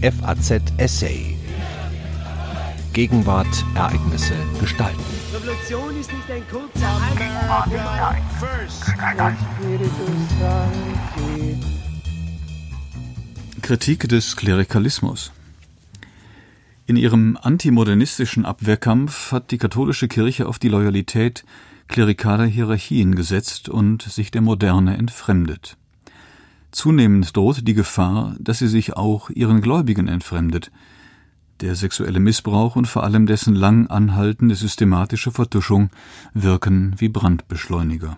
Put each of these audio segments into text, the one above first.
FAZ Essay. Gegenwart, Ereignisse, Gestalten. Revolution ist nicht ein kurzer Kritik des Klerikalismus In ihrem antimodernistischen Abwehrkampf hat die katholische Kirche auf die Loyalität klerikaler Hierarchien gesetzt und sich der Moderne entfremdet. Zunehmend droht die Gefahr, dass sie sich auch ihren Gläubigen entfremdet. Der sexuelle Missbrauch und vor allem dessen lang anhaltende systematische Vertuschung wirken wie Brandbeschleuniger.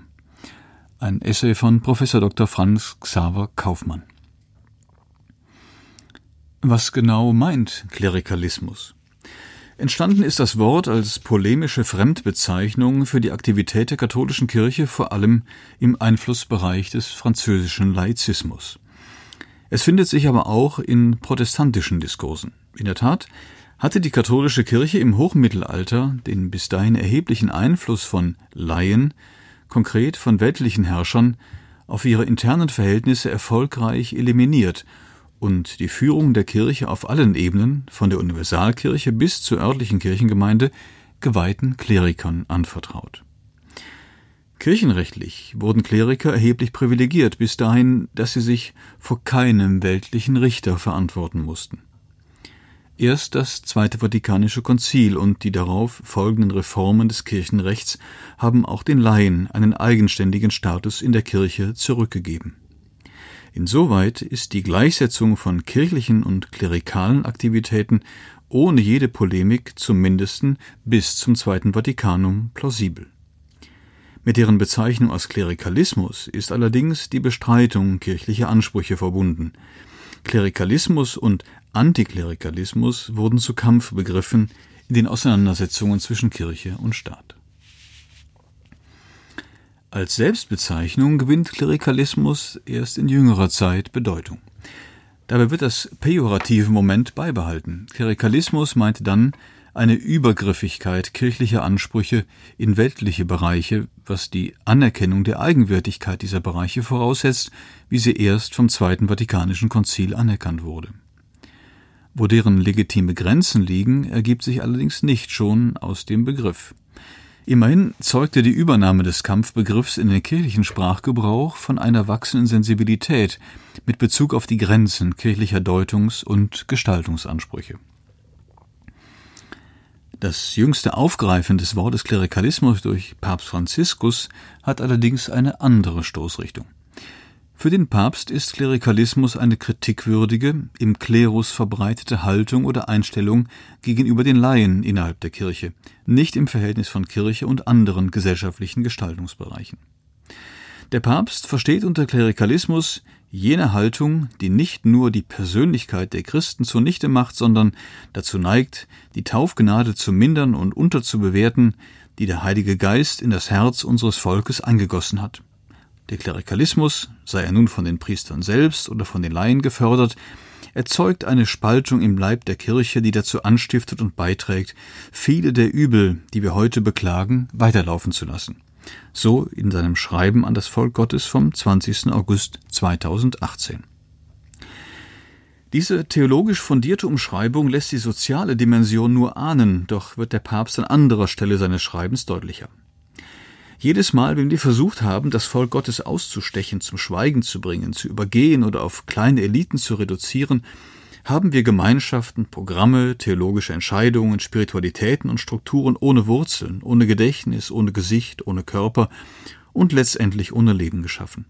Ein Essay von Prof. Dr. Franz Xaver Kaufmann. Was genau meint Klerikalismus? Entstanden ist das Wort als polemische Fremdbezeichnung für die Aktivität der katholischen Kirche vor allem im Einflussbereich des französischen Laizismus. Es findet sich aber auch in protestantischen Diskursen. In der Tat hatte die katholische Kirche im Hochmittelalter den bis dahin erheblichen Einfluss von Laien, konkret von weltlichen Herrschern, auf ihre internen Verhältnisse erfolgreich eliminiert und die Führung der Kirche auf allen Ebenen, von der Universalkirche bis zur örtlichen Kirchengemeinde, geweihten Klerikern anvertraut. Kirchenrechtlich wurden Kleriker erheblich privilegiert bis dahin, dass sie sich vor keinem weltlichen Richter verantworten mussten. Erst das Zweite Vatikanische Konzil und die darauf folgenden Reformen des Kirchenrechts haben auch den Laien einen eigenständigen Status in der Kirche zurückgegeben. Insoweit ist die Gleichsetzung von kirchlichen und klerikalen Aktivitäten ohne jede Polemik zum mindesten bis zum Zweiten Vatikanum plausibel. Mit deren Bezeichnung als Klerikalismus ist allerdings die Bestreitung kirchlicher Ansprüche verbunden. Klerikalismus und Antiklerikalismus wurden zu Kampfbegriffen in den Auseinandersetzungen zwischen Kirche und Staat. Als Selbstbezeichnung gewinnt Klerikalismus erst in jüngerer Zeit Bedeutung. Dabei wird das pejorative Moment beibehalten. Klerikalismus meint dann eine Übergriffigkeit kirchlicher Ansprüche in weltliche Bereiche, was die Anerkennung der Eigenwürdigkeit dieser Bereiche voraussetzt, wie sie erst vom Zweiten Vatikanischen Konzil anerkannt wurde. Wo deren legitime Grenzen liegen, ergibt sich allerdings nicht schon aus dem Begriff. Immerhin zeugte die Übernahme des Kampfbegriffs in den kirchlichen Sprachgebrauch von einer wachsenden Sensibilität mit Bezug auf die Grenzen kirchlicher Deutungs- und Gestaltungsansprüche. Das jüngste Aufgreifen des Wortes Klerikalismus durch Papst Franziskus hat allerdings eine andere Stoßrichtung. Für den Papst ist Klerikalismus eine kritikwürdige, im Klerus verbreitete Haltung oder Einstellung gegenüber den Laien innerhalb der Kirche, nicht im Verhältnis von Kirche und anderen gesellschaftlichen Gestaltungsbereichen. Der Papst versteht unter Klerikalismus jene Haltung, die nicht nur die Persönlichkeit der Christen zunichte macht, sondern dazu neigt, die Taufgnade zu mindern und unterzubewerten, die der Heilige Geist in das Herz unseres Volkes eingegossen hat. Der Klerikalismus, sei er nun von den Priestern selbst oder von den Laien gefördert, erzeugt eine Spaltung im Leib der Kirche, die dazu anstiftet und beiträgt, viele der Übel, die wir heute beklagen, weiterlaufen zu lassen. So in seinem Schreiben an das Volk Gottes vom 20. August 2018. Diese theologisch fundierte Umschreibung lässt die soziale Dimension nur ahnen, doch wird der Papst an anderer Stelle seines Schreibens deutlicher. Jedes Mal, wenn wir versucht haben, das Volk Gottes auszustechen, zum Schweigen zu bringen, zu übergehen oder auf kleine Eliten zu reduzieren, haben wir Gemeinschaften, Programme, theologische Entscheidungen, Spiritualitäten und Strukturen ohne Wurzeln, ohne Gedächtnis, ohne Gesicht, ohne Körper und letztendlich ohne Leben geschaffen.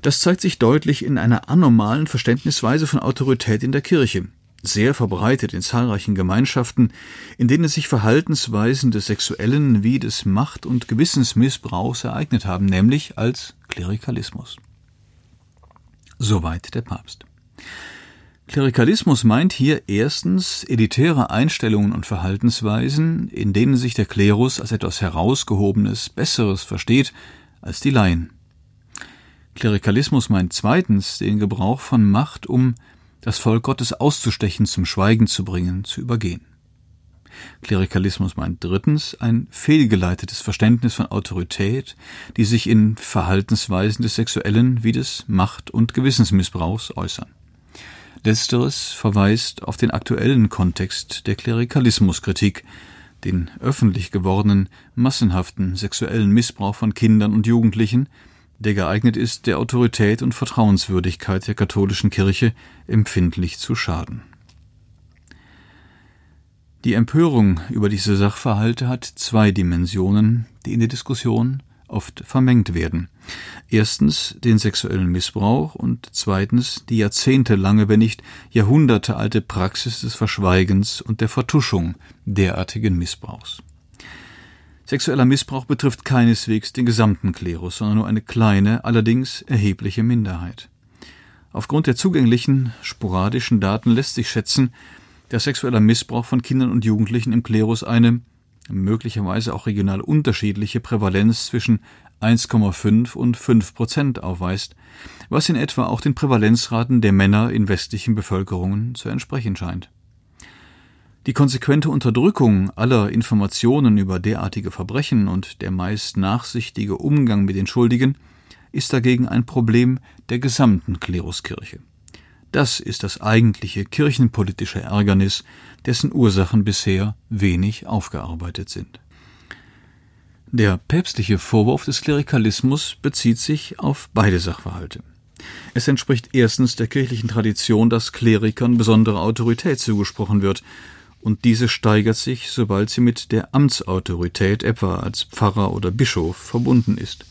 Das zeigt sich deutlich in einer anormalen Verständnisweise von Autorität in der Kirche, sehr verbreitet in zahlreichen Gemeinschaften, in denen sich Verhaltensweisen des sexuellen wie des Macht- und Gewissensmissbrauchs ereignet haben, nämlich als Klerikalismus. Soweit der Papst. Klerikalismus meint hier erstens elitäre Einstellungen und Verhaltensweisen, in denen sich der Klerus als etwas herausgehobenes, Besseres versteht als die Laien. Klerikalismus meint zweitens den Gebrauch von Macht, um das Volk Gottes auszustechen, zum Schweigen zu bringen, zu übergehen. Klerikalismus meint drittens ein fehlgeleitetes Verständnis von Autorität, die sich in Verhaltensweisen des sexuellen wie des Macht- und Gewissensmissbrauchs äußern. Letzteres verweist auf den aktuellen Kontext der Klerikalismuskritik, den öffentlich gewordenen, massenhaften sexuellen Missbrauch von Kindern und Jugendlichen, der geeignet ist, der Autorität und Vertrauenswürdigkeit der katholischen Kirche empfindlich zu schaden. Die Empörung über diese Sachverhalte hat zwei Dimensionen, die in der Diskussion oft vermengt werden. Erstens den sexuellen Missbrauch und zweitens die jahrzehntelange, wenn nicht jahrhundertealte Praxis des Verschweigens und der Vertuschung derartigen Missbrauchs. Sexueller Missbrauch betrifft keineswegs den gesamten Klerus, sondern nur eine kleine, allerdings erhebliche Minderheit. Aufgrund der zugänglichen, sporadischen Daten lässt sich schätzen, dass sexueller Missbrauch von Kindern und Jugendlichen im Klerus eine möglicherweise auch regional unterschiedliche Prävalenz zwischen 1,5 und 5 Prozent aufweist, was in etwa auch den Prävalenzraten der Männer in westlichen Bevölkerungen zu entsprechen scheint. Die konsequente Unterdrückung aller Informationen über derartige Verbrechen und der meist nachsichtige Umgang mit den Schuldigen ist dagegen ein Problem der gesamten Kleruskirche. Das ist das eigentliche kirchenpolitische Ärgernis, dessen Ursachen bisher wenig aufgearbeitet sind. Der päpstliche Vorwurf des Klerikalismus bezieht sich auf beide Sachverhalte. Es entspricht erstens der kirchlichen Tradition, dass Klerikern besondere Autorität zugesprochen wird, und diese steigert sich, sobald sie mit der Amtsautorität, etwa als Pfarrer oder Bischof, verbunden ist.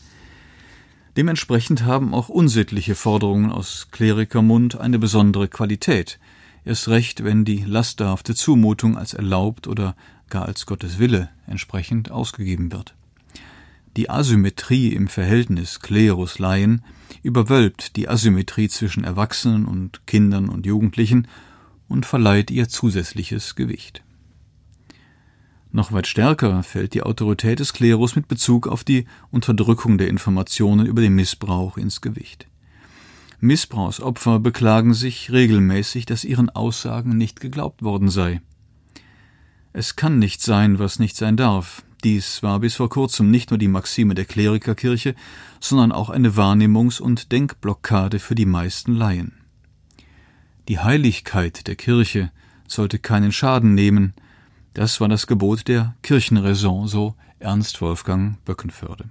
Dementsprechend haben auch unsittliche Forderungen aus Klerikermund eine besondere Qualität, erst recht, wenn die lasterhafte Zumutung als erlaubt oder gar als Gottes Wille entsprechend ausgegeben wird. Die Asymmetrie im Verhältnis Klerus-Laien überwölbt die Asymmetrie zwischen Erwachsenen und Kindern und Jugendlichen und verleiht ihr zusätzliches Gewicht. Noch weit stärker fällt die Autorität des Klerus mit Bezug auf die Unterdrückung der Informationen über den Missbrauch ins Gewicht. Missbrauchsopfer beklagen sich regelmäßig, dass ihren Aussagen nicht geglaubt worden sei. Es kann nicht sein, was nicht sein darf. Dies war bis vor kurzem nicht nur die Maxime der Klerikerkirche, sondern auch eine Wahrnehmungs- und Denkblockade für die meisten Laien. Die Heiligkeit der Kirche sollte keinen Schaden nehmen, das war das Gebot der Kirchenraison, so Ernst Wolfgang Böckenförde.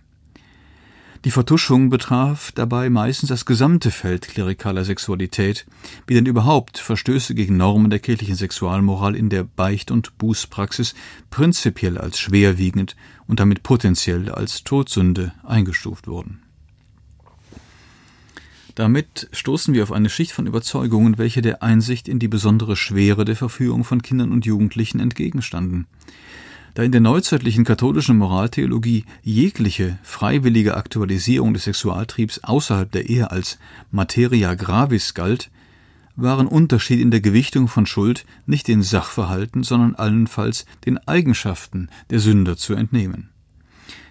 Die Vertuschung betraf dabei meistens das gesamte Feld klerikaler Sexualität, wie denn überhaupt Verstöße gegen Normen der kirchlichen Sexualmoral in der Beicht- und Bußpraxis prinzipiell als schwerwiegend und damit potenziell als Todsünde eingestuft wurden. Damit stoßen wir auf eine Schicht von Überzeugungen, welche der Einsicht in die besondere Schwere der Verführung von Kindern und Jugendlichen entgegenstanden. Da in der neuzeitlichen katholischen Moraltheologie jegliche freiwillige Aktualisierung des Sexualtriebs außerhalb der Ehe als materia gravis galt, waren Unterschied in der Gewichtung von Schuld nicht den Sachverhalten, sondern allenfalls den Eigenschaften der Sünder zu entnehmen.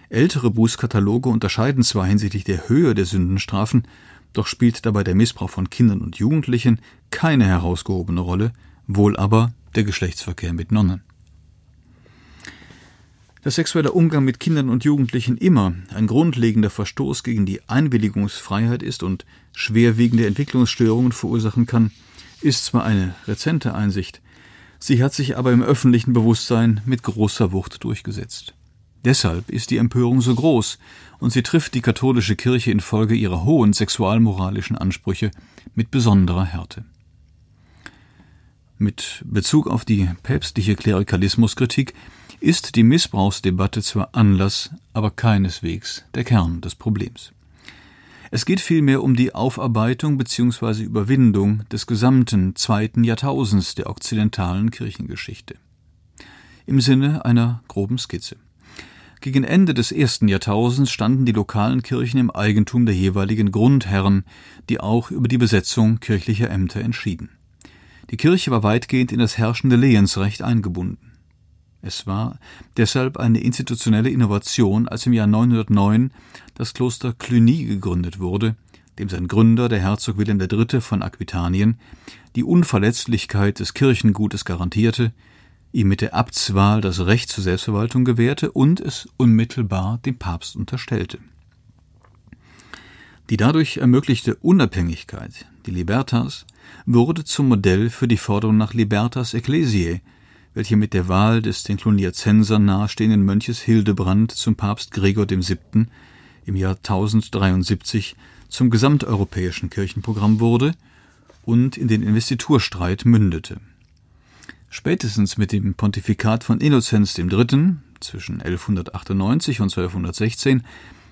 Ältere Bußkataloge unterscheiden zwar hinsichtlich der Höhe der Sündenstrafen, doch spielt dabei der Missbrauch von Kindern und Jugendlichen keine herausgehobene Rolle, wohl aber der Geschlechtsverkehr mit Nonnen. Dass sexueller Umgang mit Kindern und Jugendlichen immer ein grundlegender Verstoß gegen die Einwilligungsfreiheit ist und schwerwiegende Entwicklungsstörungen verursachen kann, ist zwar eine rezente Einsicht, sie hat sich aber im öffentlichen Bewusstsein mit großer Wucht durchgesetzt. Deshalb ist die Empörung so groß, und sie trifft die katholische Kirche infolge ihrer hohen sexualmoralischen Ansprüche mit besonderer Härte. Mit Bezug auf die päpstliche Klerikalismuskritik ist die Missbrauchsdebatte zwar Anlass, aber keineswegs der Kern des Problems. Es geht vielmehr um die Aufarbeitung bzw. Überwindung des gesamten zweiten Jahrtausends der okzidentalen Kirchengeschichte. Im Sinne einer groben Skizze. Gegen Ende des ersten Jahrtausends standen die lokalen Kirchen im Eigentum der jeweiligen Grundherren, die auch über die Besetzung kirchlicher Ämter entschieden. Die Kirche war weitgehend in das herrschende Lehensrecht eingebunden. Es war deshalb eine institutionelle Innovation, als im Jahr 909 das Kloster Cluny gegründet wurde, dem sein Gründer, der Herzog Wilhelm III. von Aquitanien, die Unverletzlichkeit des Kirchengutes garantierte, ihm mit der Abtswahl das Recht zur Selbstverwaltung gewährte und es unmittelbar dem Papst unterstellte. Die dadurch ermöglichte Unabhängigkeit, die Libertas, wurde zum Modell für die Forderung nach Libertas Ecclesiae, welche mit der Wahl des den Cluniazensern nahestehenden Mönches Hildebrand zum Papst Gregor VII. im Jahr 1073 zum gesamteuropäischen Kirchenprogramm wurde und in den Investiturstreit mündete. Spätestens mit dem Pontifikat von Innozenz III. zwischen 1198 und 1216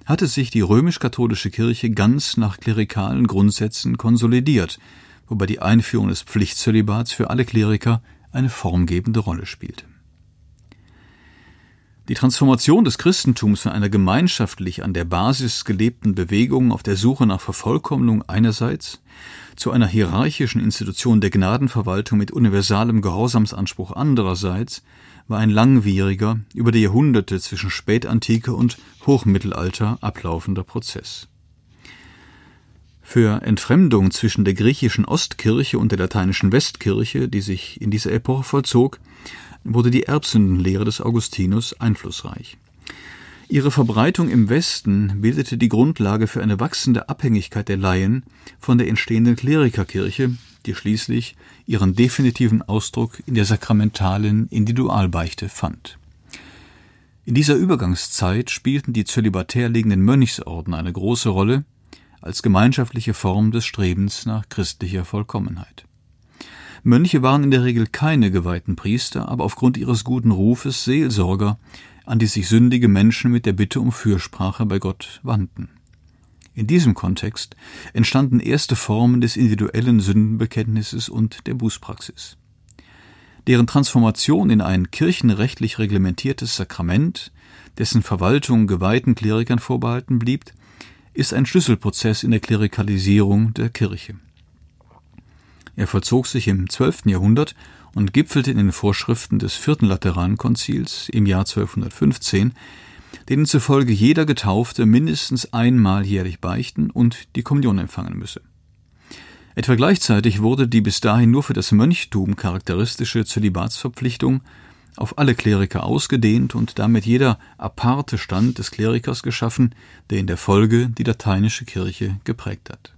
hatte sich die römisch-katholische Kirche ganz nach klerikalen Grundsätzen konsolidiert, wobei die Einführung des Pflichtzölibats für alle Kleriker eine formgebende Rolle spielte. Die Transformation des Christentums von einer gemeinschaftlich an der Basis gelebten Bewegung auf der Suche nach Vervollkommnung einerseits zu einer hierarchischen Institution der Gnadenverwaltung mit universalem Gehorsamsanspruch andererseits war ein langwieriger, über die Jahrhunderte zwischen Spätantike und Hochmittelalter ablaufender Prozess. Für Entfremdung zwischen der griechischen Ostkirche und der lateinischen Westkirche, die sich in dieser Epoche vollzog, wurde die Erbsündenlehre des Augustinus einflussreich. Ihre Verbreitung im Westen bildete die Grundlage für eine wachsende Abhängigkeit der Laien von der entstehenden Klerikerkirche, die schließlich ihren definitiven Ausdruck in der sakramentalen Individualbeichte fand. In dieser Übergangszeit spielten die zölibatär liegenden Mönchsorden eine große Rolle als gemeinschaftliche Form des Strebens nach christlicher Vollkommenheit. Mönche waren in der Regel keine geweihten Priester, aber aufgrund ihres guten Rufes Seelsorger, an die sich sündige Menschen mit der Bitte um Fürsprache bei Gott wandten. In diesem Kontext entstanden erste Formen des individuellen Sündenbekenntnisses und der Bußpraxis. Deren Transformation in ein kirchenrechtlich reglementiertes Sakrament, dessen Verwaltung geweihten Klerikern vorbehalten blieb, ist ein Schlüsselprozess in der Klerikalisierung der Kirche. Er vollzog sich im 12. Jahrhundert und gipfelte in den Vorschriften des Vierten Laterankonzils im Jahr 1215, denen zufolge jeder Getaufte mindestens einmal jährlich beichten und die Kommunion empfangen müsse. Etwa gleichzeitig wurde die bis dahin nur für das Mönchtum charakteristische Zölibatsverpflichtung auf alle Kleriker ausgedehnt und damit jeder aparte Stand des Klerikers geschaffen, der in der Folge die lateinische Kirche geprägt hat.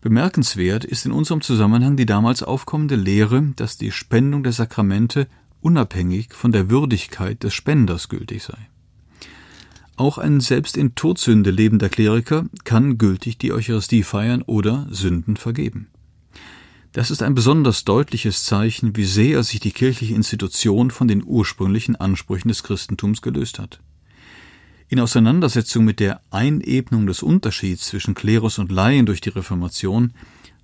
Bemerkenswert ist in unserem Zusammenhang die damals aufkommende Lehre, dass die Spendung der Sakramente unabhängig von der Würdigkeit des Spenders gültig sei. Auch ein selbst in Todsünde lebender Kleriker kann gültig die Eucharistie feiern oder Sünden vergeben. Das ist ein besonders deutliches Zeichen, wie sehr sich die kirchliche Institution von den ursprünglichen Ansprüchen des Christentums gelöst hat. In Auseinandersetzung mit der Einebnung des Unterschieds zwischen Klerus und Laien durch die Reformation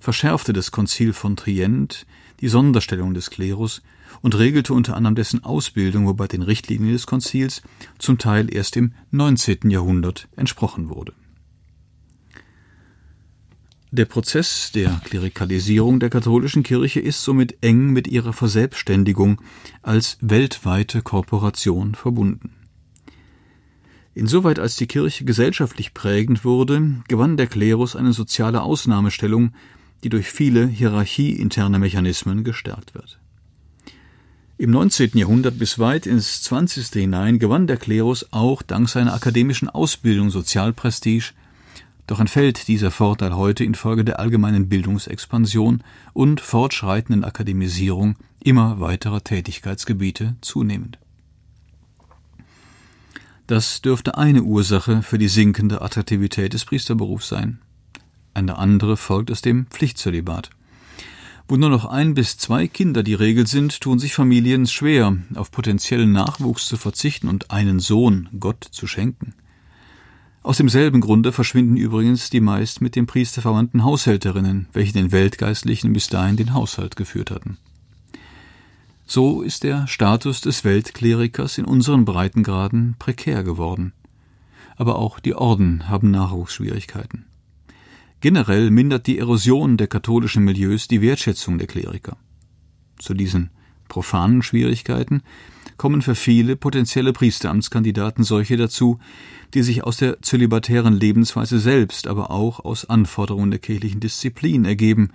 verschärfte das Konzil von Trient die Sonderstellung des Klerus und regelte unter anderem dessen Ausbildung, wobei den Richtlinien des Konzils zum Teil erst im 19. Jahrhundert entsprochen wurde. Der Prozess der Klerikalisierung der katholischen Kirche ist somit eng mit ihrer Verselbstständigung als weltweite Korporation verbunden. Insoweit als die Kirche gesellschaftlich prägend wurde, gewann der Klerus eine soziale Ausnahmestellung, die durch viele hierarchieinterne Mechanismen gestärkt wird. Im 19. Jahrhundert bis weit ins 20. hinein gewann der Klerus auch dank seiner akademischen Ausbildung Sozialprestige, doch entfällt dieser Vorteil heute infolge der allgemeinen Bildungsexpansion und fortschreitenden Akademisierung immer weiterer Tätigkeitsgebiete zunehmend. Das dürfte eine Ursache für die sinkende Attraktivität des Priesterberufs sein. Eine andere folgt aus dem Pflichtzölibat. Wo nur noch ein bis zwei Kinder die Regel sind, tun sich Familien schwer, auf potenziellen Nachwuchs zu verzichten und einen Sohn Gott zu schenken. Aus demselben Grunde verschwinden übrigens die meist mit dem Priester verwandten Haushälterinnen, welche den Weltgeistlichen bis dahin den Haushalt geführt hatten. So ist der Status des Weltklerikers in unseren Breitengraden prekär geworden. Aber auch die Orden haben Nachwuchsschwierigkeiten. Generell mindert die Erosion der katholischen Milieus die Wertschätzung der Kleriker. Zu diesen profanen Schwierigkeiten kommen für viele potenzielle Priesteramtskandidaten solche dazu, die sich aus der zölibatären Lebensweise selbst, aber auch aus Anforderungen der kirchlichen Disziplin ergeben,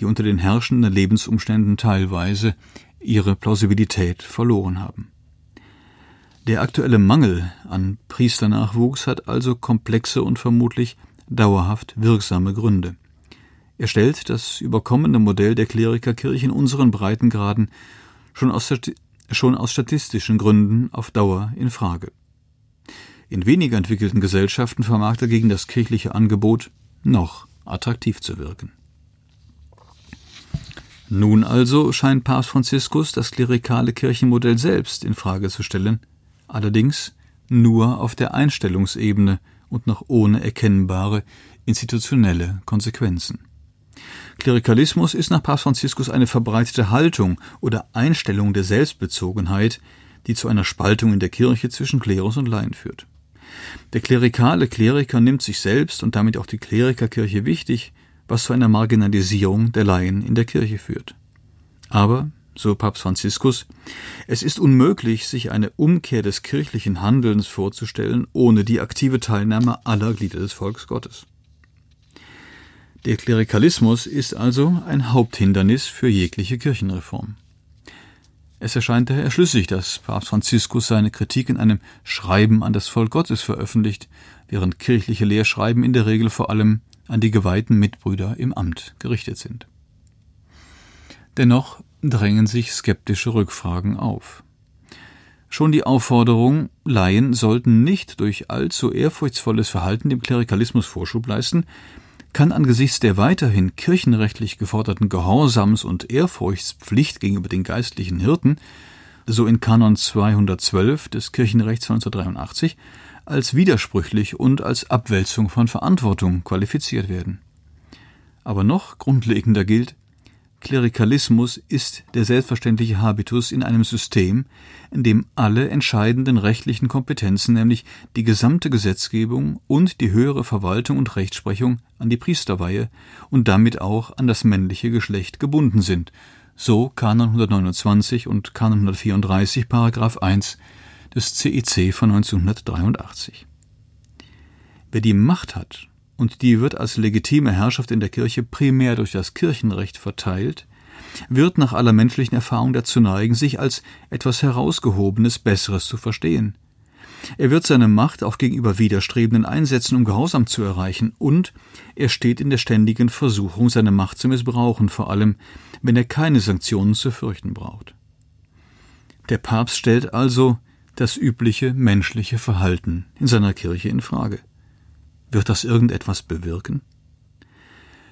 die unter den herrschenden Lebensumständen teilweise ihre Plausibilität verloren haben. Der aktuelle Mangel an Priesternachwuchs hat also komplexe und vermutlich dauerhaft wirksame Gründe. Er stellt das überkommene Modell der Klerikerkirche in unseren Breitengraden schon aus, schon aus statistischen Gründen auf Dauer in Frage. In weniger entwickelten Gesellschaften vermag dagegen das kirchliche Angebot noch attraktiv zu wirken. Nun also scheint Papst Franziskus das klerikale Kirchenmodell selbst in Frage zu stellen, allerdings nur auf der Einstellungsebene und noch ohne erkennbare institutionelle Konsequenzen. Klerikalismus ist nach Papst Franziskus eine verbreitete Haltung oder Einstellung der Selbstbezogenheit, die zu einer Spaltung in der Kirche zwischen Klerus und Laien führt. Der klerikale Kleriker nimmt sich selbst und damit auch die Klerikerkirche wichtig, was zu einer Marginalisierung der Laien in der Kirche führt. Aber, so Papst Franziskus, es ist unmöglich, sich eine Umkehr des kirchlichen Handelns vorzustellen, ohne die aktive Teilnahme aller Glieder des Volks Gottes. Der Klerikalismus ist also ein Haupthindernis für jegliche Kirchenreform. Es erscheint daher schlüssig, dass Papst Franziskus seine Kritik in einem Schreiben an das Volk Gottes veröffentlicht, während kirchliche Lehrschreiben in der Regel vor allem an die geweihten Mitbrüder im Amt gerichtet sind. Dennoch drängen sich skeptische Rückfragen auf. Schon die Aufforderung, Laien sollten nicht durch allzu ehrfurchtsvolles Verhalten dem Klerikalismus Vorschub leisten, kann angesichts der weiterhin kirchenrechtlich geforderten Gehorsams- und Ehrfurchtspflicht gegenüber den geistlichen Hirten, so in Kanon 212 des Kirchenrechts 1983, als widersprüchlich und als Abwälzung von Verantwortung qualifiziert werden. Aber noch grundlegender gilt, Klerikalismus ist der selbstverständliche Habitus in einem System, in dem alle entscheidenden rechtlichen Kompetenzen, nämlich die gesamte Gesetzgebung und die höhere Verwaltung und Rechtsprechung an die Priesterweihe und damit auch an das männliche Geschlecht gebunden sind. So Kanon 129 und Kanon 134 Paragraph 1 des CIC von 1983. Wer die Macht hat, und die wird als legitime Herrschaft in der Kirche primär durch das Kirchenrecht verteilt, wird nach aller menschlichen Erfahrung dazu neigen, sich als etwas Herausgehobenes, Besseres zu verstehen. Er wird seine Macht auch gegenüber Widerstrebenden einsetzen, um Gehorsam zu erreichen, und er steht in der ständigen Versuchung, seine Macht zu missbrauchen, vor allem wenn er keine Sanktionen zu fürchten braucht. Der Papst stellt also das übliche menschliche Verhalten in seiner Kirche in Frage. Wird das irgendetwas bewirken?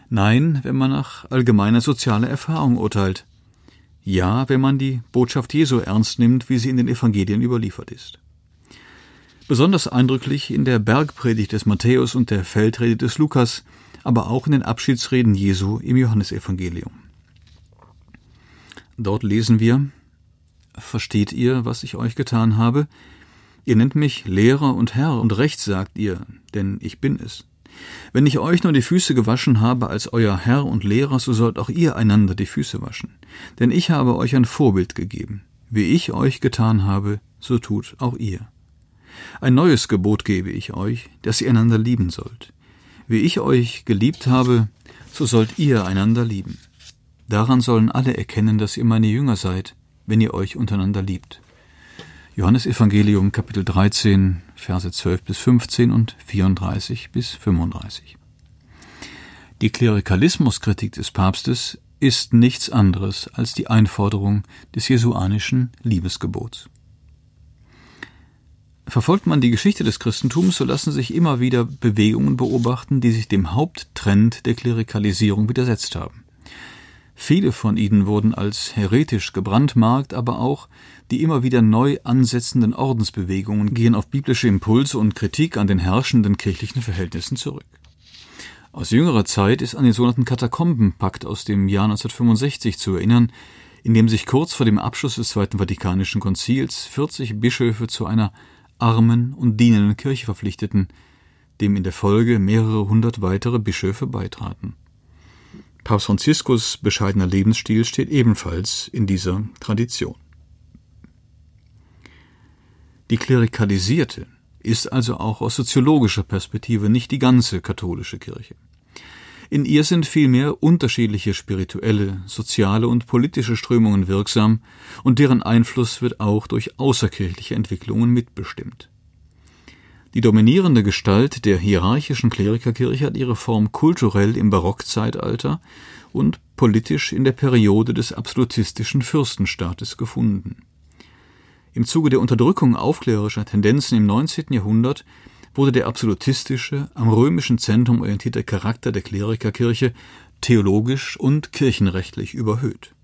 Nein, wenn man nach allgemeiner sozialer Erfahrung urteilt. Ja, wenn man die Botschaft Jesu ernst nimmt, wie sie in den Evangelien überliefert ist. Besonders eindrücklich in der Bergpredigt des Matthäus und der Feldrede des Lukas, aber auch in den Abschiedsreden Jesu im Johannesevangelium. Dort lesen wir Versteht ihr, was ich euch getan habe? Ihr nennt mich Lehrer und Herr und Recht sagt ihr, denn ich bin es. Wenn ich euch nur die Füße gewaschen habe als euer Herr und Lehrer, so sollt auch ihr einander die Füße waschen. Denn ich habe euch ein Vorbild gegeben. Wie ich euch getan habe, so tut auch ihr. Ein neues Gebot gebe ich euch, dass ihr einander lieben sollt. Wie ich euch geliebt habe, so sollt ihr einander lieben. Daran sollen alle erkennen, dass ihr meine Jünger seid, wenn ihr euch untereinander liebt. Johannes Evangelium Kapitel 13 Verse 12 bis 15 und 34 bis 35. Die Klerikalismuskritik des Papstes ist nichts anderes als die Einforderung des jesuanischen Liebesgebots. Verfolgt man die Geschichte des Christentums, so lassen sich immer wieder Bewegungen beobachten, die sich dem Haupttrend der Klerikalisierung widersetzt haben. Viele von ihnen wurden als heretisch gebrandmarkt, aber auch die immer wieder neu ansetzenden Ordensbewegungen gehen auf biblische Impulse und Kritik an den herrschenden kirchlichen Verhältnissen zurück. Aus jüngerer Zeit ist an den sogenannten Katakombenpakt aus dem Jahr 1965 zu erinnern, in dem sich kurz vor dem Abschluss des Zweiten Vatikanischen Konzils 40 Bischöfe zu einer armen und dienenden Kirche verpflichteten, dem in der Folge mehrere hundert weitere Bischöfe beitraten. Papst Franziskus bescheidener Lebensstil steht ebenfalls in dieser Tradition. Die klerikalisierte ist also auch aus soziologischer Perspektive nicht die ganze katholische Kirche. In ihr sind vielmehr unterschiedliche spirituelle, soziale und politische Strömungen wirksam, und deren Einfluss wird auch durch außerkirchliche Entwicklungen mitbestimmt. Die dominierende Gestalt der hierarchischen Klerikerkirche hat ihre Form kulturell im Barockzeitalter und politisch in der Periode des absolutistischen Fürstenstaates gefunden. Im Zuge der Unterdrückung aufklärerischer Tendenzen im 19. Jahrhundert wurde der absolutistische, am römischen Zentrum orientierte Charakter der Klerikerkirche theologisch und kirchenrechtlich überhöht.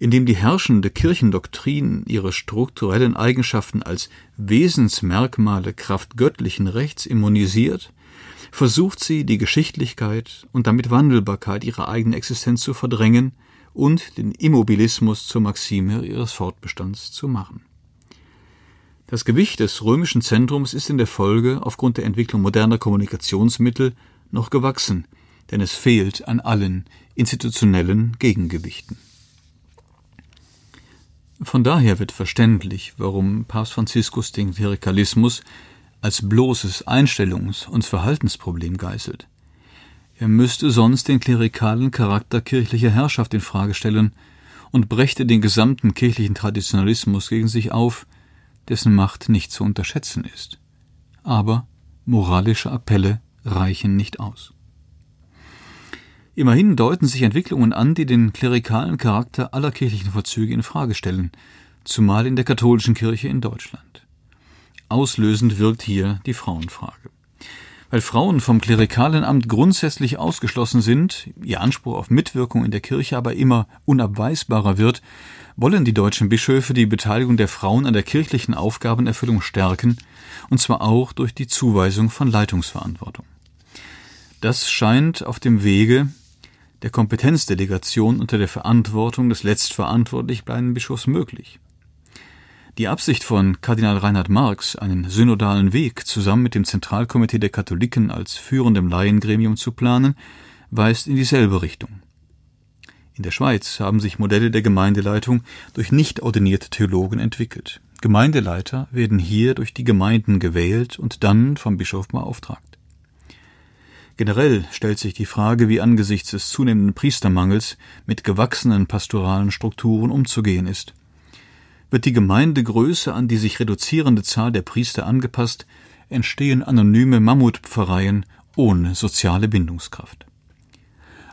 Indem die herrschende Kirchendoktrin ihre strukturellen Eigenschaften als Wesensmerkmale Kraft göttlichen Rechts immunisiert, versucht sie, die Geschichtlichkeit und damit Wandelbarkeit ihrer eigenen Existenz zu verdrängen und den Immobilismus zur Maxime ihres Fortbestands zu machen. Das Gewicht des römischen Zentrums ist in der Folge aufgrund der Entwicklung moderner Kommunikationsmittel noch gewachsen, denn es fehlt an allen institutionellen Gegengewichten. Von daher wird verständlich, warum Papst Franziskus den Klerikalismus als bloßes Einstellungs- und Verhaltensproblem geißelt. Er müsste sonst den klerikalen Charakter kirchlicher Herrschaft in Frage stellen und brächte den gesamten kirchlichen Traditionalismus gegen sich auf, dessen Macht nicht zu unterschätzen ist. Aber moralische Appelle reichen nicht aus. Immerhin deuten sich Entwicklungen an, die den klerikalen Charakter aller kirchlichen Vorzüge in Frage stellen, zumal in der katholischen Kirche in Deutschland. Auslösend wirkt hier die Frauenfrage. Weil Frauen vom klerikalen Amt grundsätzlich ausgeschlossen sind, ihr Anspruch auf Mitwirkung in der Kirche aber immer unabweisbarer wird, wollen die deutschen Bischöfe die Beteiligung der Frauen an der kirchlichen Aufgabenerfüllung stärken, und zwar auch durch die Zuweisung von Leitungsverantwortung. Das scheint auf dem Wege der Kompetenzdelegation unter der Verantwortung des letztverantwortlich bleibenden Bischofs möglich. Die Absicht von Kardinal Reinhard Marx, einen synodalen Weg zusammen mit dem Zentralkomitee der Katholiken als führendem Laiengremium zu planen, weist in dieselbe Richtung. In der Schweiz haben sich Modelle der Gemeindeleitung durch nicht ordinierte Theologen entwickelt. Gemeindeleiter werden hier durch die Gemeinden gewählt und dann vom Bischof beauftragt. Generell stellt sich die Frage, wie angesichts des zunehmenden Priestermangels mit gewachsenen pastoralen Strukturen umzugehen ist. Wird die Gemeindegröße an die sich reduzierende Zahl der Priester angepasst, entstehen anonyme Mammutpfarreien ohne soziale Bindungskraft.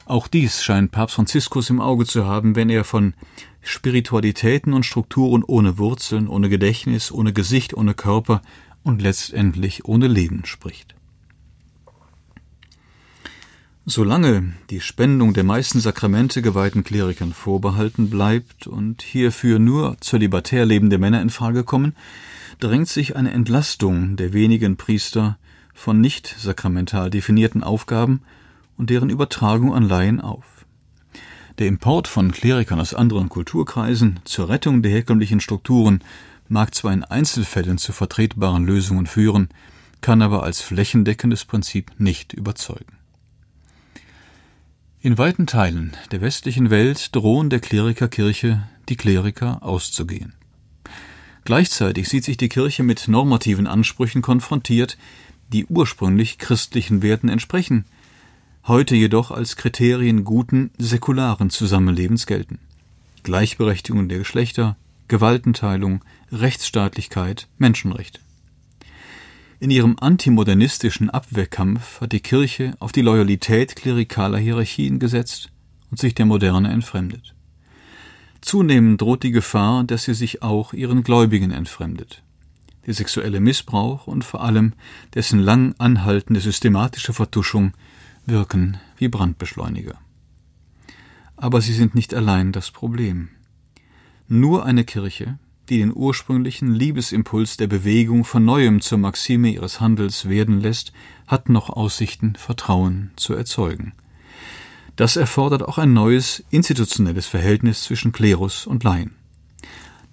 Auch dies scheint Papst Franziskus im Auge zu haben, wenn er von Spiritualitäten und Strukturen ohne Wurzeln, ohne Gedächtnis, ohne Gesicht, ohne Körper und letztendlich ohne Leben spricht. Solange die Spendung der meisten Sakramente geweihten Klerikern vorbehalten bleibt und hierfür nur zölibatär lebende Männer in Frage kommen, drängt sich eine Entlastung der wenigen Priester von nicht sakramental definierten Aufgaben und deren Übertragung an Laien auf. Der Import von Klerikern aus anderen Kulturkreisen zur Rettung der herkömmlichen Strukturen mag zwar in Einzelfällen zu vertretbaren Lösungen führen, kann aber als flächendeckendes Prinzip nicht überzeugen. In weiten Teilen der westlichen Welt drohen der Klerikerkirche die Kleriker auszugehen. Gleichzeitig sieht sich die Kirche mit normativen Ansprüchen konfrontiert, die ursprünglich christlichen Werten entsprechen, heute jedoch als Kriterien guten, säkularen Zusammenlebens gelten. Gleichberechtigung der Geschlechter, Gewaltenteilung, Rechtsstaatlichkeit, Menschenrechte. In ihrem antimodernistischen Abwehrkampf hat die Kirche auf die Loyalität klerikaler Hierarchien gesetzt und sich der Moderne entfremdet. Zunehmend droht die Gefahr, dass sie sich auch ihren Gläubigen entfremdet. Der sexuelle Missbrauch und vor allem dessen lang anhaltende systematische Vertuschung wirken wie Brandbeschleuniger. Aber sie sind nicht allein das Problem. Nur eine Kirche, die den ursprünglichen Liebesimpuls der Bewegung von neuem zur Maxime ihres Handels werden lässt, hat noch Aussichten, Vertrauen zu erzeugen. Das erfordert auch ein neues institutionelles Verhältnis zwischen Klerus und Laien.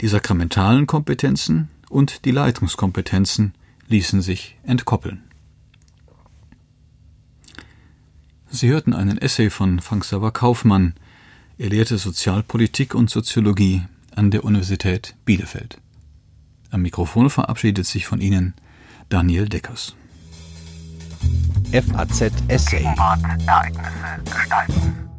Die sakramentalen Kompetenzen und die Leitungskompetenzen ließen sich entkoppeln. Sie hörten einen Essay von Frank Xaver Kaufmann. Er lehrte Sozialpolitik und Soziologie an der Universität Bielefeld. Am Mikrofon verabschiedet sich von Ihnen Daniel Deckers. FAZ Essay. Ereignisse gestalten.